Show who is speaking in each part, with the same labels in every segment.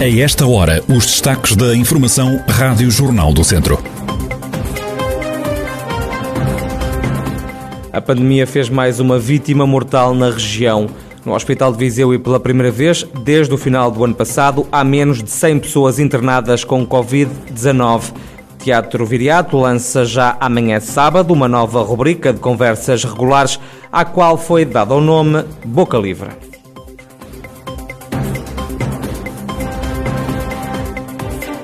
Speaker 1: A esta hora, os destaques da Informação Rádio Jornal do Centro.
Speaker 2: A pandemia fez mais uma vítima mortal na região. No Hospital de Viseu e pela primeira vez, desde o final do ano passado, há menos de 100 pessoas internadas com Covid-19. Teatro Viriato lança já amanhã sábado uma nova rubrica de conversas regulares, à qual foi dado o nome Boca Livre.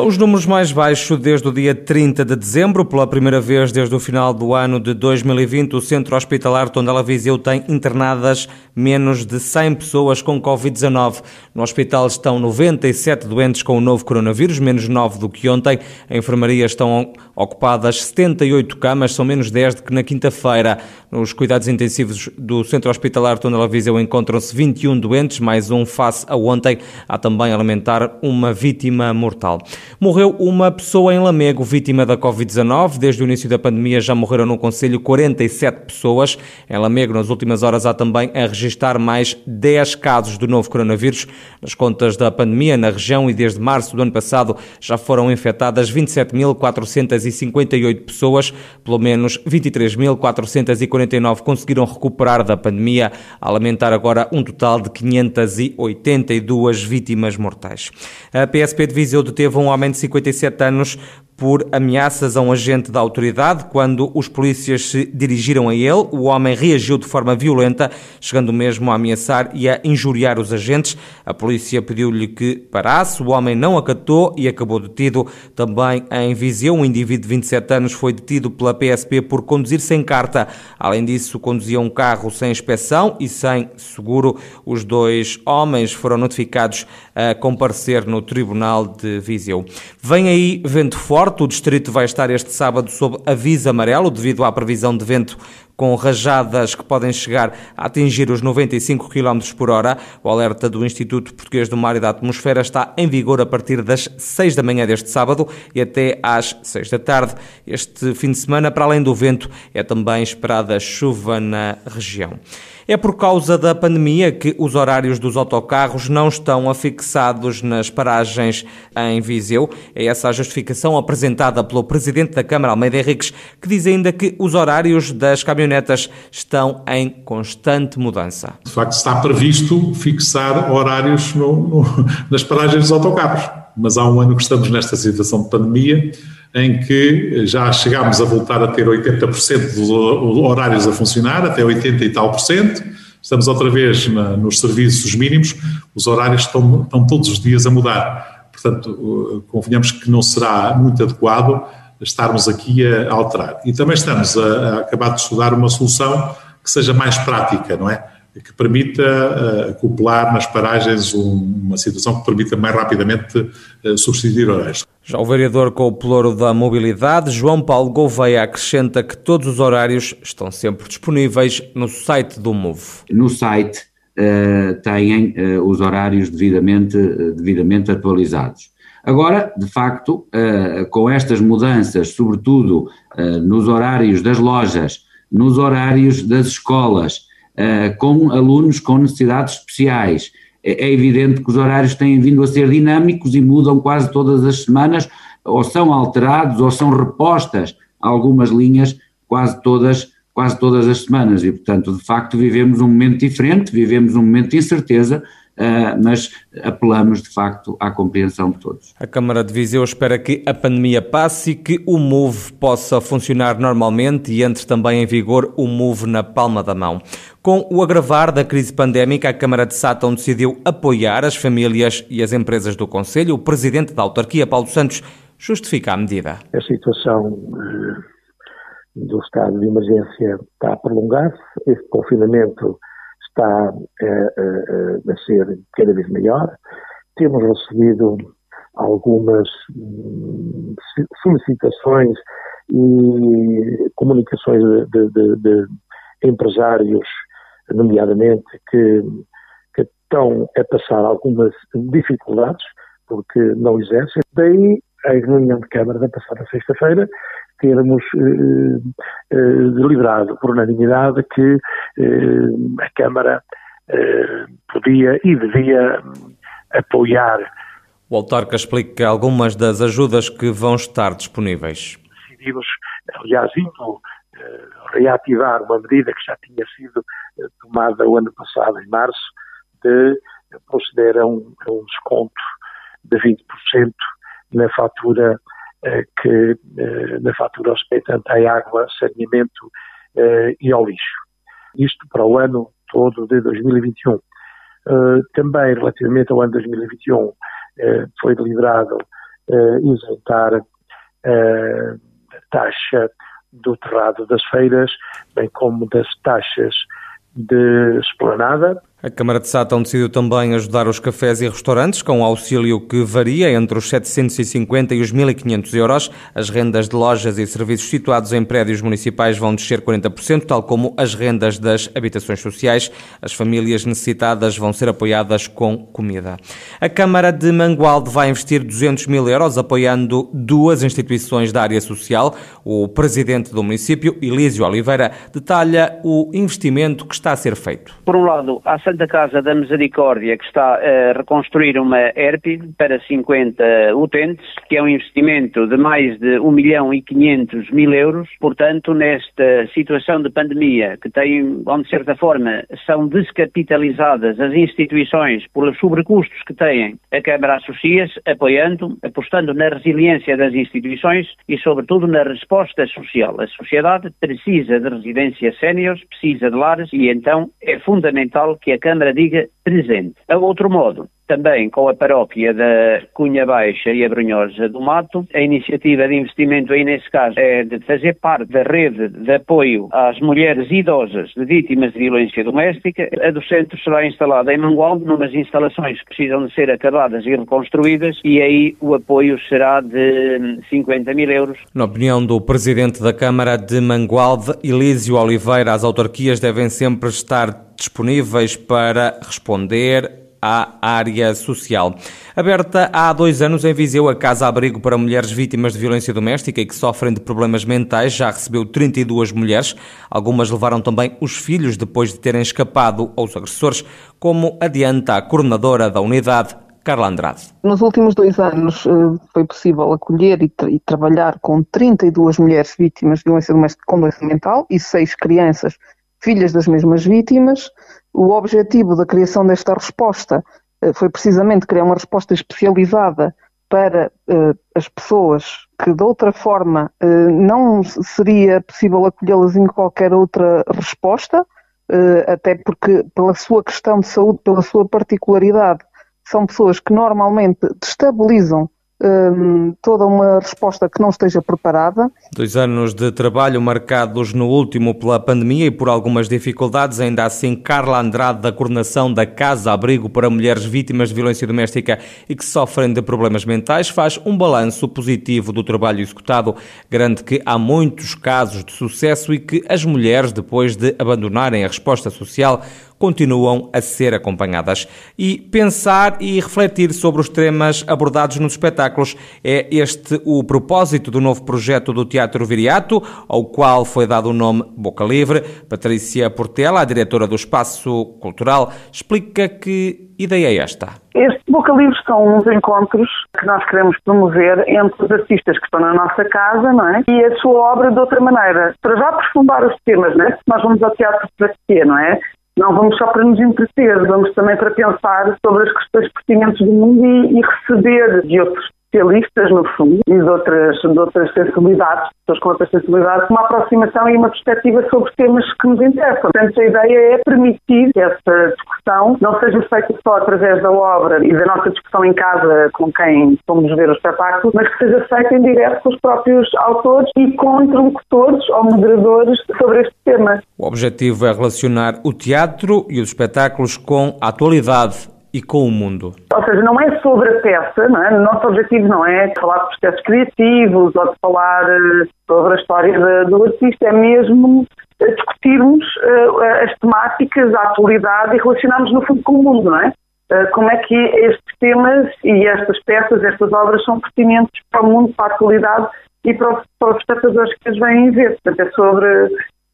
Speaker 2: São os números mais baixos desde o dia 30 de dezembro. Pela primeira vez desde o final do ano de 2020, o Centro Hospitalar Tondela Viseu tem internadas menos de 100 pessoas com Covid-19. No hospital estão 97 doentes com o novo coronavírus, menos 9 do que ontem. A enfermaria estão ocupadas 78 camas, são menos 10 do que na quinta-feira. Nos cuidados intensivos do Centro Hospitalar Tondela Viseu encontram-se 21 doentes, mais um face a ontem. Há também a lamentar uma vítima mortal. Morreu uma pessoa em Lamego, vítima da Covid-19. Desde o início da pandemia já morreram no Conselho 47 pessoas. Em Lamego, nas últimas horas, há também a registrar mais 10 casos do novo coronavírus. Nas contas da pandemia na região e desde março do ano passado já foram infectadas 27.458 pessoas. Pelo menos 23.449 conseguiram recuperar da pandemia, a lamentar agora um total de 582 vítimas mortais. A PSP de Viseu deteve um homem de 57 anos por ameaças a um agente da autoridade. Quando os polícias se dirigiram a ele, o homem reagiu de forma violenta, chegando mesmo a ameaçar e a injuriar os agentes. A polícia pediu-lhe que parasse, o homem não acatou e acabou detido. Também em Viseu, um indivíduo de 27 anos foi detido pela PSP por conduzir sem carta. Além disso, conduzia um carro sem inspeção e sem seguro. Os dois homens foram notificados a comparecer no Tribunal de Viseu. Vem aí vento forte norte. O distrito vai estar este sábado sob aviso amarelo devido à previsão de vento com rajadas que podem chegar a atingir os 95 km por hora. O alerta do Instituto Português do Mar e da Atmosfera está em vigor a partir das 6 da manhã deste sábado e até às 6 da tarde. Este fim de semana, para além do vento, é também esperada chuva na região. É por causa da pandemia que os horários dos autocarros não estão afixados nas paragens em Viseu. É essa a justificação apresentada pelo Presidente da Câmara, Almeida Henriques, que diz ainda que os horários das caminhonetas estão em constante mudança.
Speaker 3: De facto, está previsto fixar horários no, no, nas paragens dos autocarros, mas há um ano que estamos nesta situação de pandemia em que já chegámos a voltar a ter 80% dos horários a funcionar, até 80 e tal por cento. Estamos outra vez na, nos serviços mínimos, os horários estão, estão todos os dias a mudar. Portanto, convenhamos que não será muito adequado estarmos aqui a alterar. E também estamos a, a acabar de estudar uma solução que seja mais prática, não é? que permita uh, acoplar nas paragens um, uma situação que permita mais rapidamente uh, substituir horários.
Speaker 2: Já o vereador com o ploro da mobilidade, João Paulo Gouveia, acrescenta que todos os horários estão sempre disponíveis no site do MOVE.
Speaker 4: No site uh, têm uh, os horários devidamente, devidamente atualizados. Agora, de facto, com estas mudanças, sobretudo nos horários das lojas, nos horários das escolas, com alunos com necessidades especiais, é, é evidente que os horários têm vindo a ser dinâmicos e mudam quase todas as semanas, ou são alterados ou são repostas algumas linhas quase todas, quase todas as semanas. E, portanto, de facto, vivemos um momento diferente, vivemos um momento de incerteza, mas apelamos de facto à compreensão de todos.
Speaker 2: A Câmara de Viseu espera que a pandemia passe e que o MOVE possa funcionar normalmente e entre também em vigor o MOVE na palma da mão. Com o agravar da crise pandémica, a Câmara de Sátão decidiu apoiar as famílias e as empresas do Conselho. O presidente da autarquia, Paulo Santos, justifica a medida.
Speaker 5: A situação eh, do estado de emergência está a prolongar-se, este confinamento está eh, a ser cada vez maior. Temos recebido algumas hum, solicitações e comunicações de, de, de empresários, nomeadamente, que, que, estão a passar algumas dificuldades, porque não exercem. Daí, a reunião de Câmara da passada sexta-feira, termos eh, eh, deliberado por unanimidade que eh, a Câmara eh, podia e devia apoiar.
Speaker 2: O autarca explica algumas das ajudas que vão estar disponíveis.
Speaker 5: Decidimos, aliás, indo eh, reativar uma medida que já tinha sido eh, tomada o ano passado, em março, de proceder a um, a um desconto de 20% na fatura eh, que na fatura respeitante à água, saneamento e ao lixo. Isto para o ano todo de 2021. Também relativamente ao ano 2021 foi deliberado isentar a taxa do terrado das feiras, bem como das taxas de esplanada,
Speaker 2: a Câmara de Sátão decidiu também ajudar os cafés e restaurantes com um auxílio que varia entre os 750 e os 1.500 euros. As rendas de lojas e serviços situados em prédios municipais vão descer 40%, tal como as rendas das habitações sociais. As famílias necessitadas vão ser apoiadas com comida. A Câmara de Mangualde vai investir 200 mil euros apoiando duas instituições da área social. O presidente do município, Elísio Oliveira, detalha o investimento que está a ser feito.
Speaker 6: Por um lado, há Santa Casa da Misericórdia, que está a reconstruir uma ERP para 50 utentes, que é um investimento de mais de 1 milhão e 500 mil euros. Portanto, nesta situação de pandemia, que tem, onde de certa forma são descapitalizadas as instituições pelos sobrecustos que têm, a Câmara associa-se, apoiando, apostando na resiliência das instituições e, sobretudo, na resposta social. A sociedade precisa de residências séniores, precisa de lares e, então, é fundamental que a Câmara diga presente. A outro modo, também com a paróquia da Cunha Baixa e a Brunhosa do Mato. A iniciativa de investimento aí nesse caso é de fazer parte da rede de apoio às mulheres idosas de vítimas de violência doméstica. A do centro será instalada em Mangualde, numas instalações que precisam de ser acabadas e reconstruídas e aí o apoio será de 50 mil euros.
Speaker 2: Na opinião do Presidente da Câmara de Mangualde, Elísio Oliveira, as autarquias devem sempre estar disponíveis para responder à área social. Aberta há dois anos em Viseu, a Casa Abrigo para Mulheres Vítimas de Violência Doméstica e que sofrem de problemas mentais já recebeu 32 mulheres. Algumas levaram também os filhos depois de terem escapado aos agressores, como adianta a coordenadora da unidade, Carla Andrade.
Speaker 7: Nos últimos dois anos eh, foi possível acolher e, tra e trabalhar com 32 mulheres vítimas de violência doméstica com doença mental e seis crianças filhas das mesmas vítimas. O objetivo da criação desta resposta eh, foi precisamente criar uma resposta especializada para uh, as pessoas que de outra forma uh, não seria possível acolhê-las em qualquer outra resposta, até porque pela sua questão de saúde, pela sua particularidade, são pessoas que normalmente destabilizam um, toda uma resposta que não esteja preparada.
Speaker 2: Dois anos de trabalho marcados no último pela pandemia e por algumas dificuldades, ainda assim, Carla Andrade, da coordenação da Casa Abrigo para Mulheres Vítimas de Violência Doméstica e que sofrem de problemas mentais, faz um balanço positivo do trabalho executado, garante que há muitos casos de sucesso e que as mulheres, depois de abandonarem a resposta social, continuam a ser acompanhadas. E pensar e refletir sobre os temas abordados nos espetáculos é este o propósito do novo projeto do Teatro Viriato, ao qual foi dado o nome Boca Livre. Patrícia Portela, a diretora do Espaço Cultural, explica que ideia é esta.
Speaker 8: Este Boca Livre são uns encontros que nós queremos promover entre os artistas que estão na nossa casa, não é? E a sua obra de outra maneira. Para já aprofundar os temas, não é? Nós vamos ao teatro para quê, não é? Não vamos só para nos entreter, vamos também para pensar sobre as questões pertinentes do mundo e, e receber de outros especialistas, no fundo, e de outras, de outras sensibilidades, pessoas com outras sensibilidades, uma aproximação e uma perspectiva sobre temas que nos interessam. Portanto, a ideia é permitir que essa discussão não seja feita só através da obra e da nossa discussão em casa com quem fomos ver o espetáculo, mas que seja feita em direto com os próprios autores e com interlocutores ou moderadores sobre este tema.
Speaker 2: O objetivo é relacionar o teatro e os espetáculos com a atualidade e com o mundo?
Speaker 8: Ou seja, não é sobre a peça, não é? O nosso objetivo não é falar de processos criativos ou de falar uh, sobre a história do artista, é mesmo discutirmos as temáticas, a atualidade e relacionarmos no fundo com o mundo, não é? Como é que estes temas e estas peças, estas obras são pertinentes para o mundo, para a atualidade e para os, para os espectadores que as vêm ver. Portanto, é sobre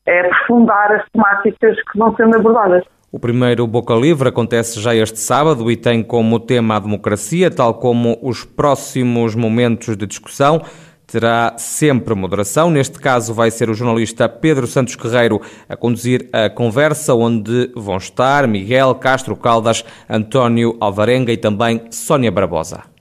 Speaker 8: é aprofundar as temáticas que vão sendo abordadas.
Speaker 2: O primeiro Boca Livre acontece já este sábado e tem como tema a democracia, tal como os próximos momentos de discussão. Terá sempre moderação. Neste caso, vai ser o jornalista Pedro Santos Guerreiro a conduzir a conversa, onde vão estar Miguel Castro Caldas, António Alvarenga e também Sónia Barbosa.